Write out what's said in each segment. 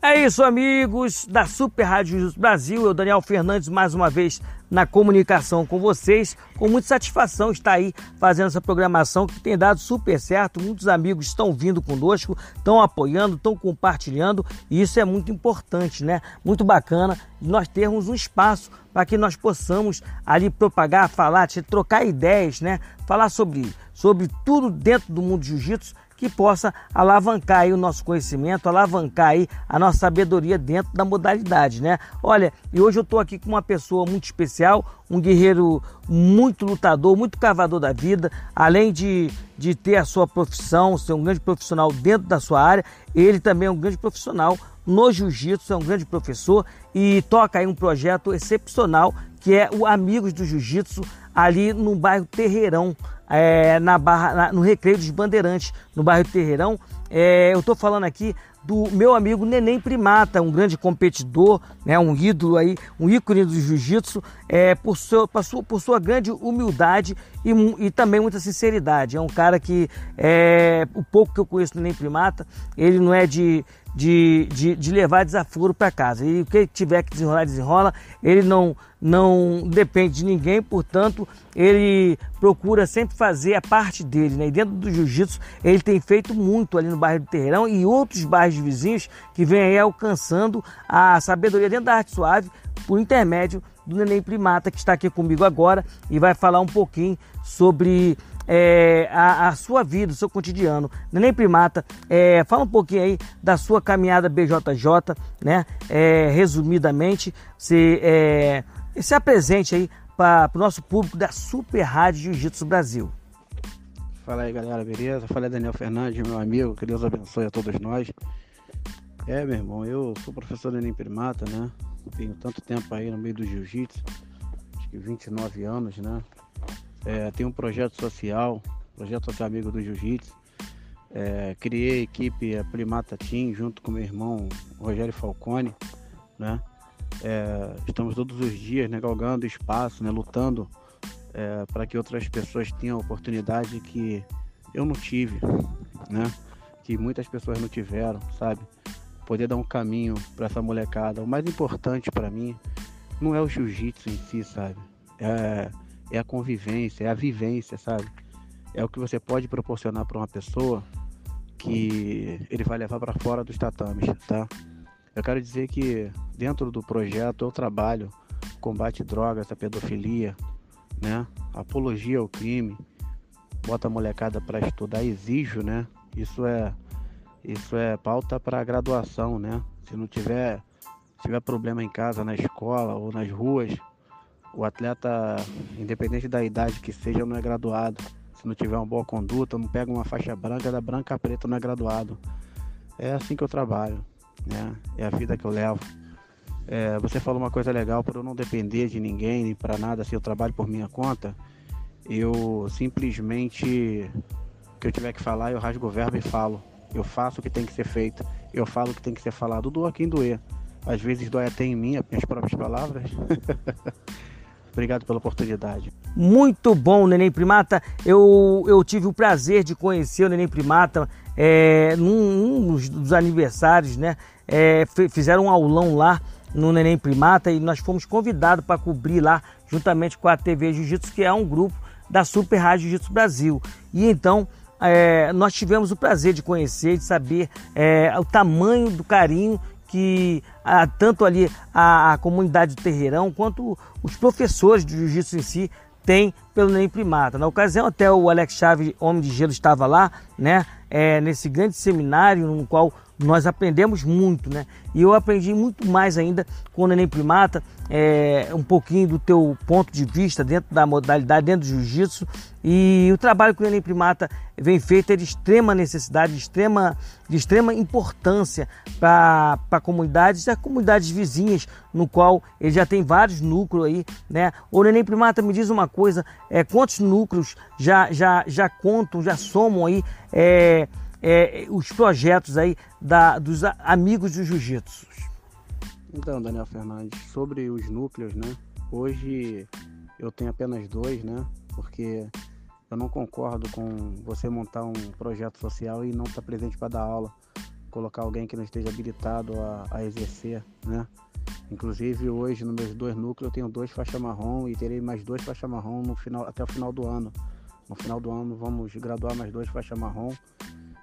É isso, amigos da Super Rádio Brasil. Eu, Daniel Fernandes, mais uma vez na comunicação com vocês. Com muita satisfação estar aí fazendo essa programação que tem dado super certo. Muitos amigos estão vindo conosco, estão apoiando, estão compartilhando e isso é muito importante, né? Muito bacana nós termos um espaço para que nós possamos ali propagar, falar, trocar ideias, né? Falar sobre, sobre tudo dentro do mundo jiu-jitsu que possa alavancar aí o nosso conhecimento, alavancar aí a nossa sabedoria dentro da modalidade, né? Olha, e hoje eu estou aqui com uma pessoa muito especial, um guerreiro muito lutador, muito cavador da vida, além de, de ter a sua profissão, ser um grande profissional dentro da sua área, ele também é um grande profissional no jiu-jitsu, é um grande professor e toca aí um projeto excepcional que é o Amigos do Jiu-Jitsu ali no bairro Terreirão, é, na barra, na, no Recreio dos Bandeirantes, no bairro Terreirão. É, eu estou falando aqui do meu amigo Neném Primata, um grande competidor, né, um ídolo aí, um ícone do jiu-jitsu, é, por, seu, por, sua, por sua grande humildade e, e, também muita sinceridade. É um cara que, é, o pouco que eu conheço do Neném Primata, ele não é de, de, de, de levar desaforo para casa. E o que tiver que desenrolar, desenrola. Ele não, não depende de ninguém, portanto, ele procura sempre fazer a parte dele. Né? E dentro do jiu-jitsu, ele tem feito muito ali no bairro do Terreirão e outros bairros vizinhos que vem aí alcançando a sabedoria dentro da arte suave por intermédio do Neném Primata, que está aqui comigo agora e vai falar um pouquinho sobre é, a, a, sua vida, o seu cotidiano. Neném Primata, é, fala um pouquinho aí da sua caminhada BJJ, né? É, resumidamente, se, é, se apresente aí para o nosso público da Super Rádio Jiu-Jitsu Brasil. Fala aí galera, beleza? Fala aí Daniel Fernandes, meu amigo, que Deus abençoe a todos nós. É, meu irmão, eu sou professor Neném Primata, né? Tenho tanto tempo aí no meio do jiu-jitsu, acho que 29 anos, né? É, tem um projeto social, projeto social amigo do Jiu-Jitsu. É, criei a equipe a Primata Team junto com meu irmão Rogério Falcone, né? É, estamos todos os dias né, galgando espaço, né, lutando é, para que outras pessoas tenham a oportunidade que eu não tive, né? Que muitas pessoas não tiveram, sabe? Poder dar um caminho para essa molecada. O mais importante para mim não é o jiu-jitsu em si, sabe? É é a convivência, é a vivência, sabe? É o que você pode proporcionar para uma pessoa que ele vai levar para fora dos tatames, tá? Eu quero dizer que dentro do projeto eu trabalho combate drogas, a pedofilia, né? Apologia ao crime, bota a molecada para estudar, exijo, né? Isso é isso é pauta para graduação, né? Se não tiver se tiver problema em casa, na escola ou nas ruas, o atleta, independente da idade que seja, não é graduado. Se não tiver uma boa conduta, não pega uma faixa branca, da branca a preta não é graduado. É assim que eu trabalho, né? É a vida que eu levo. É, você falou uma coisa legal, por eu não depender de ninguém, nem para nada, se assim, eu trabalho por minha conta, eu simplesmente, o que eu tiver que falar, eu rasgo o verbo e falo. Eu faço o que tem que ser feito, eu falo o que tem que ser falado, doa quem doer. Às vezes dói até em mim, as minhas próprias palavras. Obrigado pela oportunidade. Muito bom, Neném Primata. Eu, eu tive o prazer de conhecer o Neném Primata é, num, num dos aniversários, né? É, fizeram um aulão lá no Neném Primata e nós fomos convidados para cobrir lá, juntamente com a TV Jiu-Jitsu, que é um grupo da Super Rádio Jiu-Jitsu Brasil. E então é, nós tivemos o prazer de conhecer, de saber é, o tamanho do carinho que ah, tanto ali a, a, comunidade do Terreirão quanto os professores de jiu-jitsu em si têm pelo Neném Primata. Na ocasião até o Alex Chaves, Homem de Gelo, estava lá, né, é, nesse grande seminário no qual nós aprendemos muito, né? E eu aprendi muito mais ainda com o Neném Primata, é, um pouquinho do teu ponto de vista dentro da modalidade, dentro do jiu-jitsu. E o trabalho que o Neném Primata vem feito é de extrema necessidade, de extrema, de extrema importância para comunidades e comunidades vizinhas, no qual ele já tem vários núcleos aí, né? O Neném Primata me diz uma coisa, é, quantos núcleos já, já, já contam, já somam aí é, é, os projetos aí da, dos amigos do jiu-jitsu? Então, Daniel Fernandes, sobre os núcleos, né? Hoje eu tenho apenas dois, né? Porque eu não concordo com você montar um projeto social e não estar tá presente para dar aula. colocar alguém que não esteja habilitado a, a exercer, né? Inclusive hoje nos meus dois núcleos eu tenho dois faixa marrom e terei mais dois faixa marrom no final, até o final do ano. No final do ano vamos graduar mais dois faixa marrom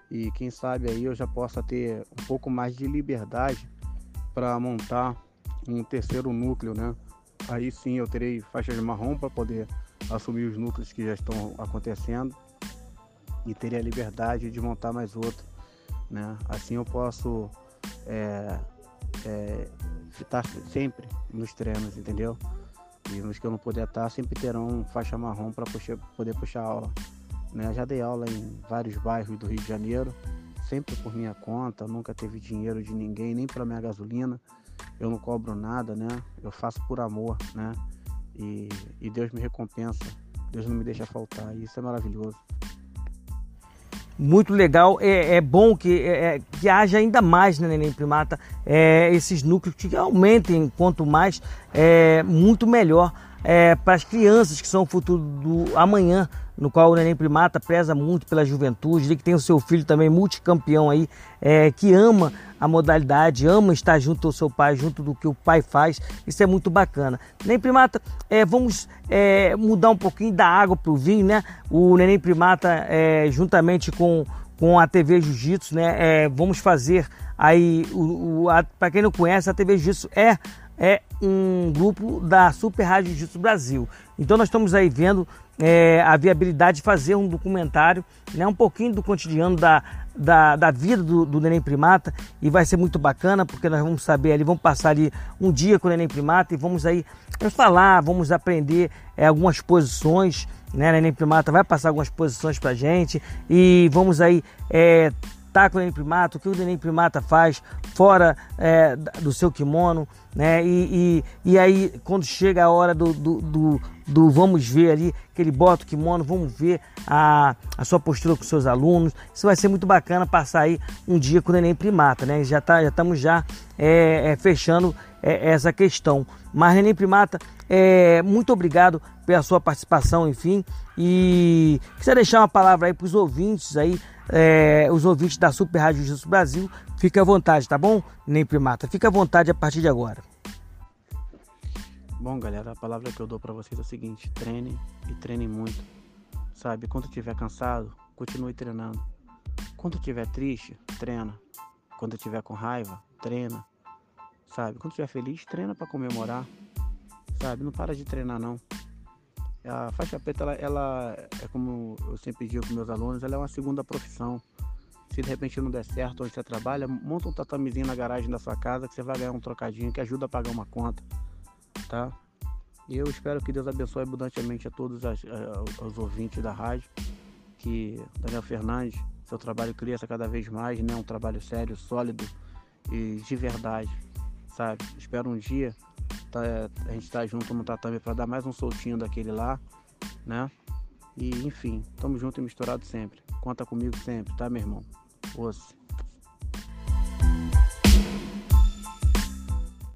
e quem sabe aí eu já possa ter um pouco mais de liberdade para montar um terceiro núcleo, né? Aí sim eu terei faixas marrom para poder assumir os núcleos que já estão acontecendo e teria a liberdade de montar mais outro, né? Assim eu posso é, é, estar sempre nos treinos, entendeu? E nos que eu não puder estar, sempre terão faixa marrom para poder puxar aula. Né? Já dei aula em vários bairros do Rio de Janeiro, sempre por minha conta, nunca teve dinheiro de ninguém, nem para minha gasolina. Eu não cobro nada, né? Eu faço por amor, né? E, e Deus me recompensa, Deus não me deixa faltar, e isso é maravilhoso muito legal. É, é bom que, é, é, que haja ainda mais né, Neném Primata, é, esses núcleos que aumentem quanto mais, é muito melhor é, para as crianças que são o futuro do amanhã, no qual o Neném Primata preza muito pela juventude, ele que tem o seu filho também multicampeão aí, é, que ama a modalidade, ama estar junto ao seu pai, junto do que o pai faz, isso é muito bacana. Neném Primata, é, vamos é, mudar um pouquinho da água para o vinho, né? O Neném Primata, é, juntamente com, com a TV Jiu-Jitsu, né? É, vamos fazer aí, para quem não conhece, a TV Jiu-Jitsu é é um grupo da Super Rádio Jiu-Jitsu Brasil. Então nós estamos aí vendo é, a viabilidade de fazer um documentário, né, um pouquinho do cotidiano da, da, da vida do, do, Neném Primata e vai ser muito bacana porque nós vamos saber ali, vamos passar ali um dia com o Neném Primata e vamos aí falar, vamos aprender é, algumas posições, né, Neném Primata vai passar algumas posições pra gente e vamos aí é, o Neném Primata, o que o Neném Primata faz fora é, do seu kimono, né? E, e, e, aí, quando chega a hora do, do, do, do, vamos ver ali, que ele bota o kimono, vamos ver a, a sua postura com seus alunos. Isso vai ser muito bacana passar aí um dia com o Neném Primata, né? Já, tá, já estamos já é, é, fechando é, essa questão. Mas, Neném Primata, é, muito obrigado pela sua participação, enfim. E quiser deixar uma palavra aí para os ouvintes aí é, os ouvintes da Super Rádio Justiça Brasil, fique à vontade, tá bom? Nem primata, fique à vontade a partir de agora. Bom, galera, a palavra que eu dou para vocês é o seguinte: treine e treine muito. Sabe, quando estiver cansado, continue treinando. Quando estiver triste, treina. Quando estiver com raiva, treina. Sabe, quando estiver feliz, treina para comemorar. Sabe, não para de treinar não. A faixa preta, ela, ela, é como eu sempre digo para meus alunos, ela é uma segunda profissão. Se de repente não der certo onde você trabalha, monta um tatamezinho na garagem da sua casa que você vai ganhar um trocadinho que ajuda a pagar uma conta, tá? Eu espero que Deus abençoe abundantemente a todos as, os ouvintes da rádio, que Daniel Fernandes, seu trabalho cresça cada vez mais, né? Um trabalho sério, sólido e de verdade, sabe? Espero um dia tá, a gente tá junto no tatame para dar mais um soltinho daquele lá, né? E enfim, tamo junto e misturado sempre. Conta comigo sempre, tá, meu irmão? Osse.